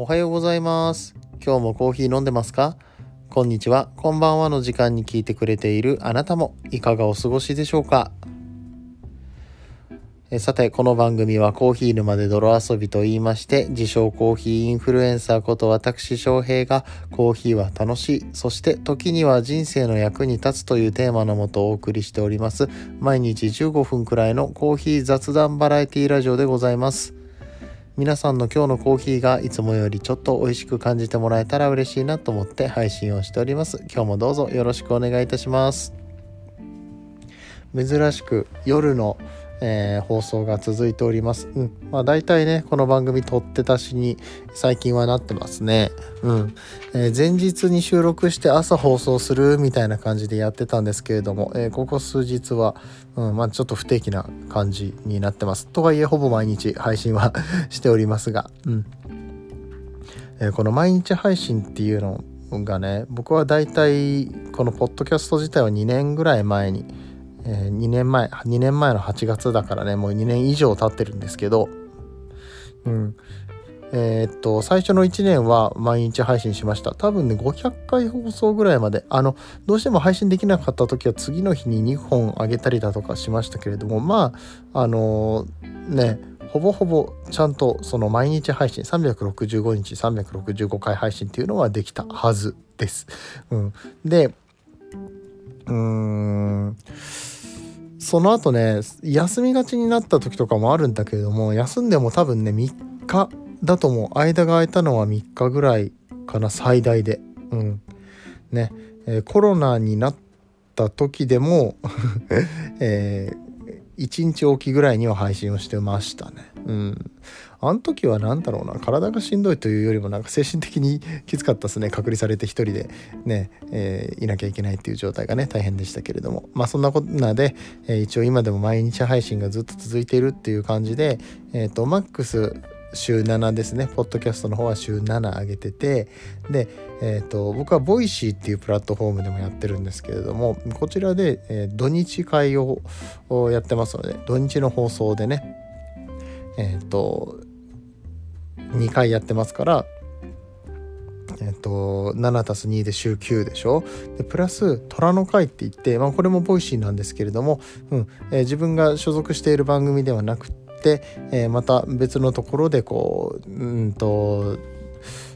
おはようございます。今日もコーヒー飲んでますか？こんにちは、こんばんはの時間に聞いてくれているあなたもいかがお過ごしでしょうか？えさて、この番組はコーヒー沼で泥遊びと言いまして、自称コーヒーインフルエンサーこと私翔平がコーヒーは楽しい、そして時には人生の役に立つというテーマのもとお送りしております、毎日15分くらいのコーヒー雑談バラエティラジオでございます。皆さんの今日のコーヒーがいつもよりちょっと美味しく感じてもらえたら嬉しいなと思って配信をしております。今日もどうぞよろしくお願いいたします。珍しく夜の、えー放送が続いております。うん。まあ大体ね、この番組取って出しに最近はなってますね。うん。えー前日に収録して朝放送するみたいな感じでやってたんですけれども、えーここ数日は、うん、まあちょっと不定期な感じになってます。とはいえほぼ毎日配信は しておりますが、うん。えこの毎日配信っていうのがね、僕は大体このポッドキャスト自体は2年ぐらい前に、えー2年前、2年前の8月だからね、もう2年以上経ってるんですけど、うん。えーっと、最初の1年は毎日配信しました。多分ね、500回放送ぐらいまで、あの、どうしても配信できなかった時は次の日に2本あげたりだとかしましたけれども、まあ、あのーね、ほぼほぼちゃんとその毎日配信、365日365回配信っていうのはできたはずです。うん。で、うーん、その後ね休みがちになった時とかもあるんだけれども休んでも多分ね3日だと思う間が空いたのは3日ぐらいかな最大で。うん。ね、えーコロナになった時でも えー、1日おきぐらいには配信をしてましたね。うん。あの時は何だろうな。体がしんどいというよりもなんか精神的にきつかったですね。隔離されて一人でね、えーいなきゃいけないっていう状態がね大変でしたけれども。まあそんなこんなで、えー一応今でも毎日配信がずっと続いているっていう感じでえっ、とマックス週7ですね。ポッドキャストの方は週7上げててで、えー、と僕はボイシーっていうプラットフォームでもやってるんですけれどもこちらで、えー土日会をやってますので土日の放送でねえっ、と2回やってますからえっと7たす2で週9でしょ？でプラス虎の会って言って、まあ、これもボイシーなんですけれども、うんえー自分が所属している番組ではなくて、えーまた別のところでこううんと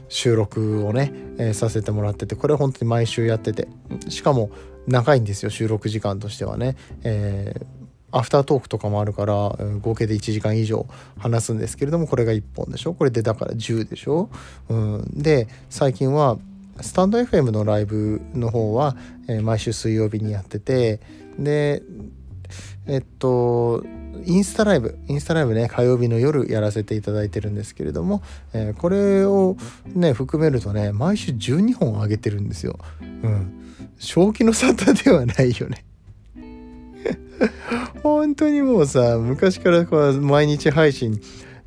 収録をね、えーさせてもらっててこれ本当に毎週やってて。しかも長いんですよ収録時間としてはね、えーアフタートークとかもあるからえー合計で1時間以上話すんですけれどもこれが1本でしょ。これでだから10でしょ、うん、で最近はスタンド FM のライブの方は、えー毎週水曜日にやっててでえっとインスタライブインスタライブね火曜日の夜やらせていただいてるんですけれども、えーこれをね含めるとね毎週12本上げてるんですよ。うん、正気の沙汰ではないよね。本当にもうさ昔からこう毎日配信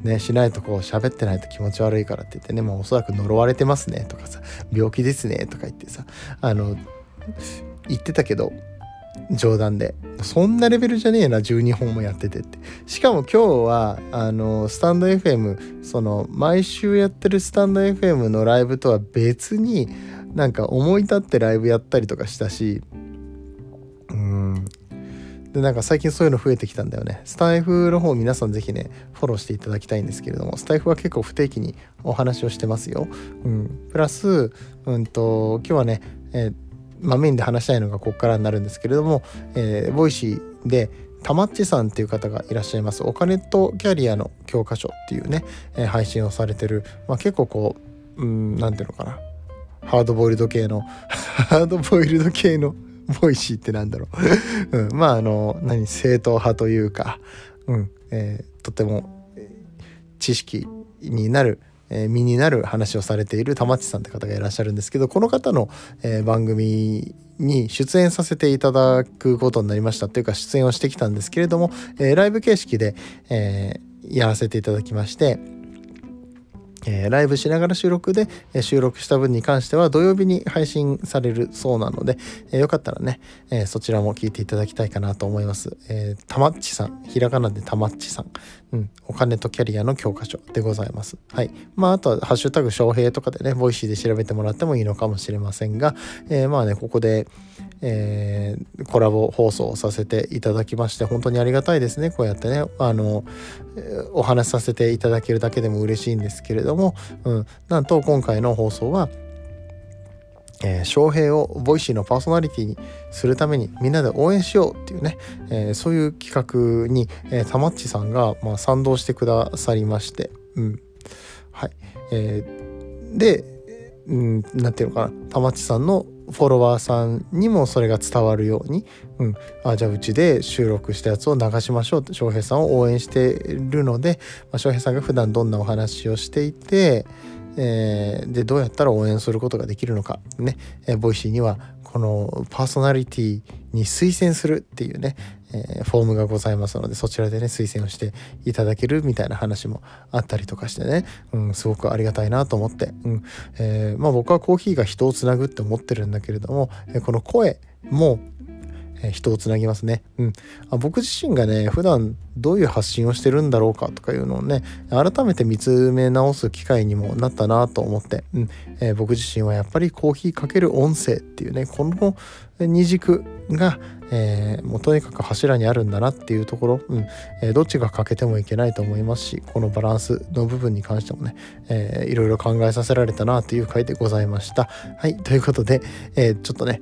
ね、しないとこう喋ってないと気持ち悪いからって言ってね、まあ、おそらく呪われてますねとかさ病気ですねとか言ってさあの言ってたけど冗談で。そんなレベルじゃねえな12本もやっててって。しかも今日はあのスタンド FM その毎週やってるスタンド FM のライブとは別になんか思い立ってライブやったりとかしたしうん。でなんか最近そういうの増えてきたんだよね。スタイフの方皆さんぜひねフォローしていただきたいんですけれどもスタイフは結構不定期にお話をしてますよ、うん、プラスうんと今日はね、えーまあ、メインで話したいのがここからになるんですけれども、えーボイシーでたまっちさんっていう方がいらっしゃいます。お金とキャリアの教科書っていうね、えー配信をされてる、まあ、結構こううんていうのかな。ハードボイルド系の ハードボイルド系のボイシーってなんだろう、うん、まああの何正統派というか、うんえーとても知識になるえー身になる話をされている玉地さんって方がいらっしゃるんですけどこの方の、えー番組に出演させていただくことになりましたというか出演をしてきたんですけれども、えーライブ形式で、えやらせていただきまして、え、ライブしながら収録で、え、収録した分に関しては土曜日に配信されるそうなので、えー、よかったらね、えそちらも聞いていただきたいかなと思います。えたまっちさん、ひらがなでたまっちさん、うん、お金とキャリアの教科書でございます。はい。まあ、あとは、ハッシュタグ翔平とかでね、ボイシーで調べてもらってもいいのかもしれませんが、えまあね、ここで、えコラボ放送をさせていただきまして、本当にありがたいですね。こうやってね、あの、お話しさせていただけるだけでも嬉しいんですけれども、うん、なんと今回の放送は、えー、翔平をボイシーのパーソナリティにするためにみんなで応援しようっていうね、えー、そういう企画に、え、たまっちさんが、まあ、賛同してくださりまして、うんはいえー、で、うん、なんていうのかなたまっちさんのフォロワーさんにもそれが伝わるように、うん、あじゃあうちで収録したやつを流しましょう。って翔平さんを応援してるので、まあ、翔平さんが普段どんなお話をしていて、えー、でどうやったら応援することができるのか。ね、え、ボイシーにはこのパーソナリティに推薦するっていうね、えー、フォームがございますのでそちらでね推薦をしていただけるみたいな話もあったりとかしてね、うん、すごくありがたいなと思って、うん。えー、まあ、僕はコーヒーが人をつなぐって思ってるんだけれども、この声もえ人をつなぎますね。うん。あ僕自身がね、普段どういう発信をしてるんだろうかとかいうのをね、改めて見つめ直す機会にもなったなと思って、うん。えー、僕自身はやっぱりコーヒーかける音声っていうね、この二軸が、えー、もうとにかく柱にあるんだなっていうところ、うんえー、どっちが欠けてもいけないと思いますしこのバランスの部分に関してもね、えー、いろいろ考えさせられたなという回でございました。はいということで、えー、ちょっとね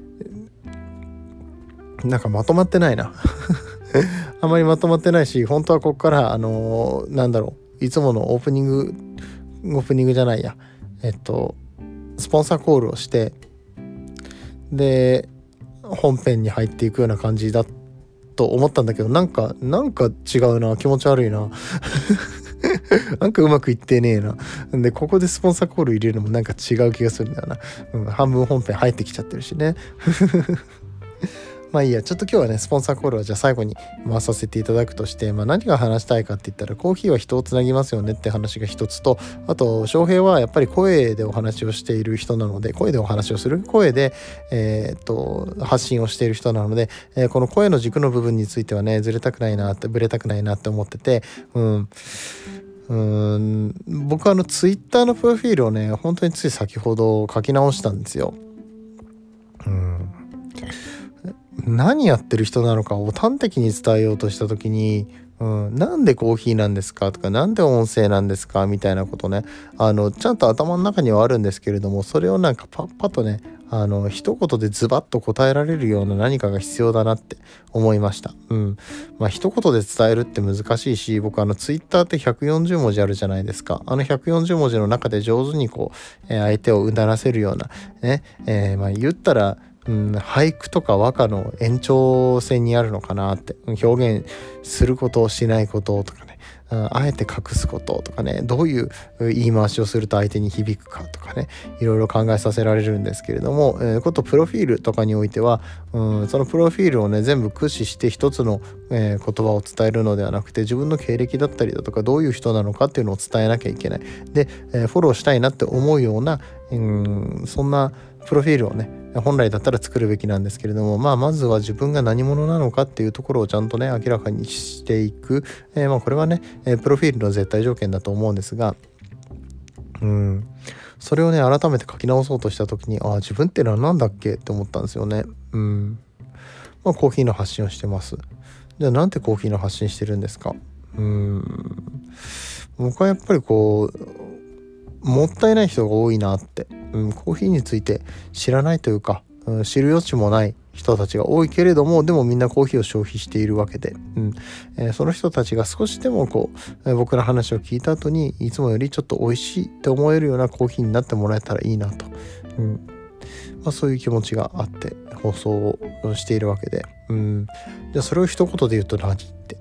なんかまとまってないな あまりまとまってないし本当はここからあのー、なんだろういつものオープニングオープニングじゃないやえっとスポンサーコールをしてで本編に入っていくような感じだと思ったんだけどなんかなんか違うな気持ち悪いな なんかうまくいってねえな。で、ここでスポンサーコール入れるのもなんか違う気がするんだよな。うん、半分本編入ってきちゃってるしね。まあいいや、ちょっと今日はね、スポンサーコールはじゃあ最後に回させていただくとして、まあ何が話したいかって言ったら、コーヒーは人をつなぎますよねって話が一つと、あと、翔平はやっぱり声でお話をしている人なので、声でお話をする？声で、えー、っと、発信をしている人なので、えー、この声の軸の部分についてはね、ずれたくないなって、ぶれたくないなって思ってて、うん。うん僕はあのツイッターのプロフィールをね本当につい先ほど書き直したんですよ。何やってる人なのかを端的に伝えようとした時に、うん、なんでコーヒーなんですかとか何で音声なんですかみたいなことねあのちゃんと頭の中にはあるんですけれどもそれをなんかパッパとねあの一言でズバッと答えられるような何かが必要だなって思いました。うん。まあ一言で伝えるって難しいし僕あのツイッターって140文字あるじゃないですか。あの140文字の中で上手にこう、えー、相手をうならせるようなね、えー、まあ言ったらうん、俳句とか和歌の延長線にあるのかなって表現することをしないこととかねあえて隠すこととかねどういう言い回しをすると相手に響くかとかねいろいろ考えさせられるんですけれども、えー、ことプロフィールとかにおいては、うん、そのプロフィールをね全部駆使して一つの、えー、言葉を伝えるのではなくて自分の経歴だったりだとかどういう人なのかっていうのを伝えなきゃいけない。で、えー、フォローしたいなって思うような、うん、そんなプロフィールをね本来だったら作るべきなんですけれども、まあ、まずは自分が何者なのかっていうところをちゃんとね明らかにしていく、えー、まあこれはね、えプロフィールの絶対条件だと思うんですがうん。それをね改めて書き直そうとした時にああ自分ってのは何だっけ？って思ったんですよね。うん。まあコーヒーの発信をしてます。じゃあなんてコーヒーの発信してるんですか？うん。僕はやっぱりこうもったいない人が多いなって。うん、コーヒーについて知らないというか、うん、知る余地もない人たちが多いけれどもでもみんなコーヒーを消費しているわけで、うん。えー、その人たちが少しでもこう、えー、僕の話を聞いた後にいつもよりちょっと美味しいって思えるようなコーヒーになってもらえたらいいなと、うん。まあ、そういう気持ちがあって放送をしているわけで、うん、じゃあそれを一言で言うと何って。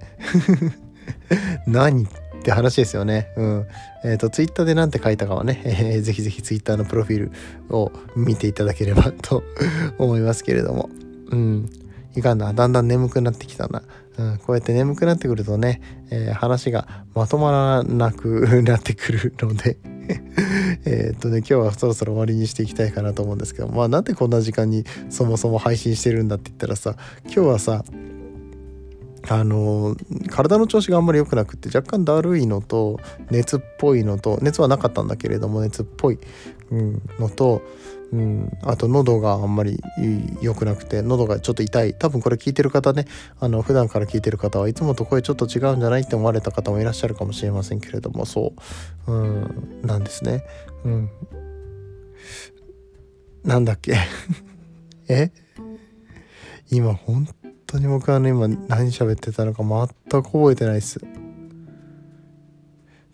何って。って話ですよね。うん。えっ、ー、と、ツイッターで何て書いたかはね、えー、ぜひぜひツイッターのプロフィールを見ていただければと思いますけれども。うん。いかんな。だんだん眠くなってきたな。うん、こうやって眠くなってくるとね、えー、話がまとまらなくなってくるので えっとね今日はそろそろ終わりにしていきたいかなと思うんですけどまあなんでこんな時間にそもそも配信してるんだって言ったらさ今日はさあの体の調子があんまり良くなくって若干だるいのと熱っぽいのと熱はなかったんだけれども熱っぽい、うん、のと、うん、あと喉があんまり良くなくて喉がちょっと痛い。多分これ聞いてる方ねあの普段から聞いてる方はいつもと声ちょっと違うんじゃないって思われた方もいらっしゃるかもしれませんけれどもそう、うん、なんですね。うん、なんだっけ？え？今本当に僕はね今何喋ってたのか全く覚えてないです。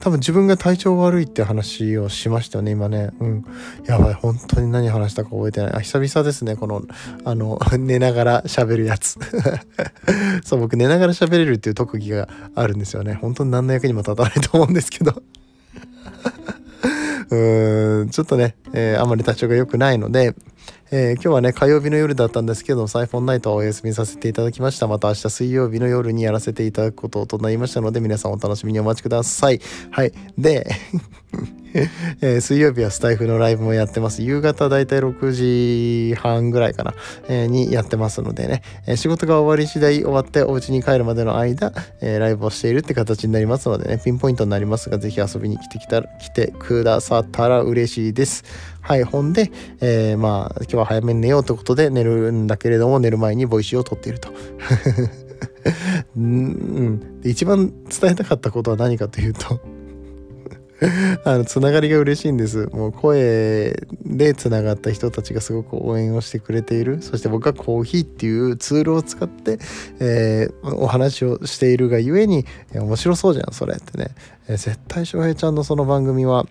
多分自分が体調悪いって話をしましたよね今ね。うん。やばい本当に何話したか覚えてない。あ久々ですねこのあの 寝ながら喋るやつ。そう僕寝ながら喋れるっていう特技があるんですよね。本当に何の役にも立たないと思うんですけど。うーんちょっとね、えー、あまり体調が良くないのでえー、今日はね、火曜日の夜だったんですけど、サイフォンナイトはお休みさせていただきました。また明日水曜日の夜にやらせていただくこととなりましたので、皆さんお楽しみにお待ちください。はい。で、えー、水曜日はスタイフのライブもやってます。夕方だいたい6時半ぐらいかな、えー、にやってますのでね、えー、仕事が終わり次第終わってお家に帰るまでの間、えライブをしているって形になりますのでね、ピンポイントになりますが、ぜひ遊びに来てきた来てくださったら嬉しいです。はい、ほんで、えまあ、今日は早めに寝ようということで寝るんだけれども、寝る前にボイシーを録っていると。うん、一番伝えたかったことは何かというと あのつながりが嬉しいんですもう声でつながった人たちがすごく応援をしてくれているそして僕はコーヒーっていうツールを使って、えー、お話をしているがゆえに面白そうじゃんそれってね、えー、絶対翔平ちゃんのその番組は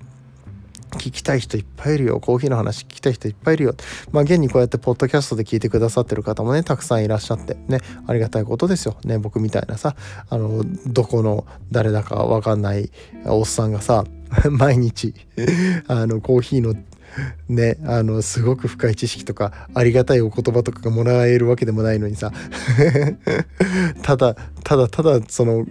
聞きたい人いっぱいいるよ。コーヒーの話聞きたい人いっぱいいるよ。まあ、現にこうやってポッドキャストで聞いてくださってる方もね、たくさんいらっしゃって、ね、ありがたいことですよ。ね、僕みたいなさ、あの、どこの誰だかわかんないおっさんがさ、毎日あのコーヒーのねあのすごく深い知識とかありがたいお言葉とかがもらえるわけでもないのにさ。ただただただその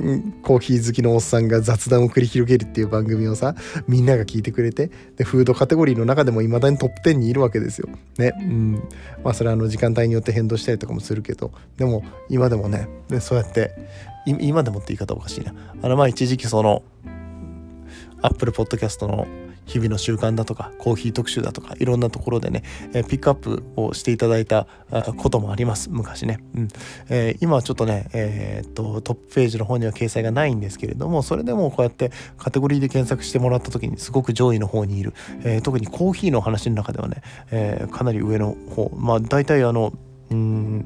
コーヒー好きのおっさんが雑談を繰り広げるっていう番組をさみんなが聞いてくれてでフードカテゴリーの中でもいまだにトップ10にいるわけですよ。ねうん。まあそれはあの時間帯によって変動したりとかもするけどでも今でもねそうやって今でもって言い方おかしいな。あのまあ一時期その Apple Podcast の日々の習慣だとかコーヒー特集だとかいろんなところでね、え、ピックアップをしていただいたこともあります。昔ね、うん。えー、今はちょっとね、えー、っとトップページの方には掲載がないんですけれどもそれでもこうやってカテゴリーで検索してもらった時にすごく上位の方にいる、え特にコーヒーの話の中ではね、えかなり上の方。まあ大体あのうん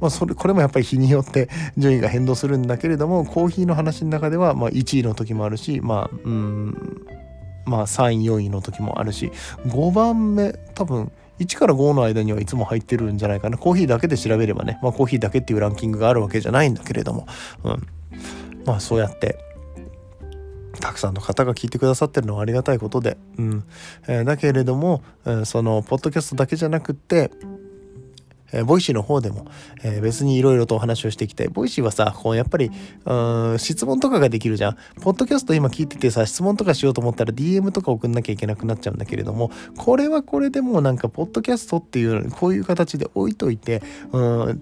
まあ、それこれもやっぱり日によって順位が変動するんだけれどもコーヒーの話の中ではま1位の時もあるしまあうんまあ3位4位の時もあるし5番目多分1から5の間にはいつも入ってるんじゃないかな。コーヒーだけで調べればね、まあ、コーヒーだけっていうランキングがあるわけじゃないんだけれども、うん、まあそうやってたくさんの方が聞いてくださってるのはありがたいことで、うん。えー、だけれども、えー、そのポッドキャストだけじゃなくってえー、ボイシーの方でも、えー、別にいろいろとお話をしていきたい。ボイシーはさ、こうやっぱり、うん、質問とかができるじゃん。ポッドキャスト今聞いててさ、質問とかしようと思ったら DM とか送んなきゃいけなくなっちゃうんだけれども、これはこれでもうなんか、ポッドキャストっていう、こういう形で置いといて、うん、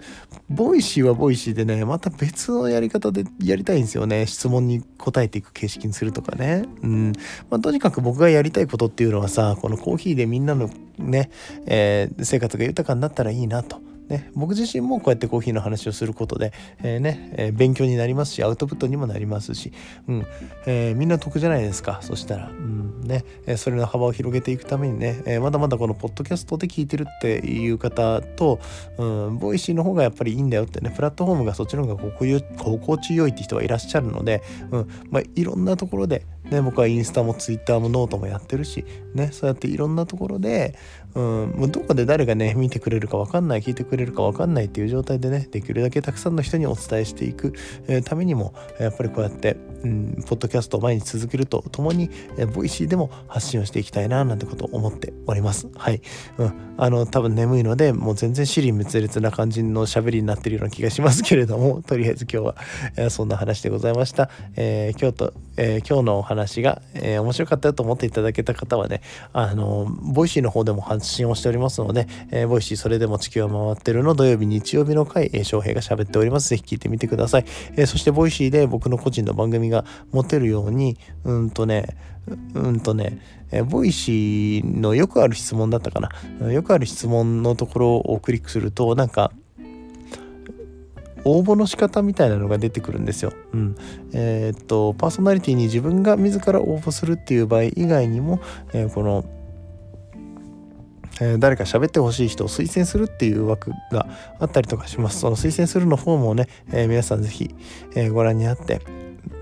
ボイシーはボイシーでね、また別のやり方でやりたいんですよね。質問に答えていく形式にするとかね。うん。まあ、とにかく僕がやりたいことっていうのはさ、このコーヒーでみんなのね、えー、生活が豊かになったらいいなと。ね、僕自身もこうやってコーヒーの話をすることで、えー、ねえー、勉強になりますしアウトプットにもなりますし、うんえー、みんな得じゃないですか。そしたら、うんねえそれの幅を広げていくためにね、えまだまだこのポッドキャストで聞いてるっていう方と、うん、ボイシーの方がやっぱりいいんだよってねプラットフォームがそっちの方が心地よいって人はいらっしゃるので、うんまあ、いろんなところで、ね、僕はインスタもツイッターもノートもやってるし、ね、そうやっていろんなところで、うん、もうどこで誰がね見てくれるか分かんない聞いてくれるか分かんないっていう状態でねできるだけたくさんの人にお伝えしていく、えー、ためにもやっぱりこうやって、うん、ポッドキャストを毎日続けるとともに、えー、 Voicyでも発信をしていきたいななんてことを思っております。はい、うん、あの多分眠いのでもう全然支離滅裂な感じの喋りになってるような気がしますけれども とりあえず今日は、えー、そんな話でございました、えー、今日と、えー、今日のお話が、え面白かったと思っていただけた方はねあの Voicyの方でも発発信をしておりますので、え Voicyそれでも地球は回ってるの土曜日日曜日の回、えー、翔平が喋っておりますぜひ聞いてみてください、えそして Voicyで僕の個人の番組が持てるようにうんとねうんとね、え Voicyのよくある質問だったかな。よくある質問のところをクリックすると、なんか、応募の仕方みたいなのが出てくるんですよ。うん。えー、っと、パーソナリティに自分が自ら応募するっていう場合以外にも、えー、この、えー、誰か喋ってほしい人を推薦するっていう枠があったりとかします。その推薦するのフォームをね、えー、皆さんぜひ、えー、ご覧になって、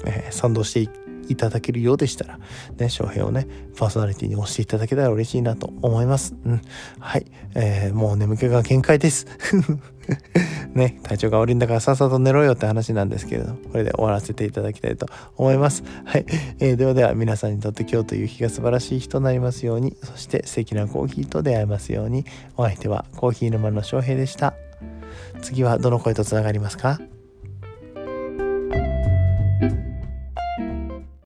え賛同していいただけるようでしたら、ね、翔平をね、パーソナリティに押していただけたら嬉しいなと思います。うん。はい。えー、もう眠気が限界です。ね、体調が悪いんだからさっさと寝ろよって話なんですけれど、これで終わらせていただきたいと思います。はい。えー、ではでは皆さんにとって今日という日が素晴らしい日となりますように、そして素敵なコーヒーと出会えますように、お相手はコーヒー沼の翔平でした。次はどの声とつながりますか？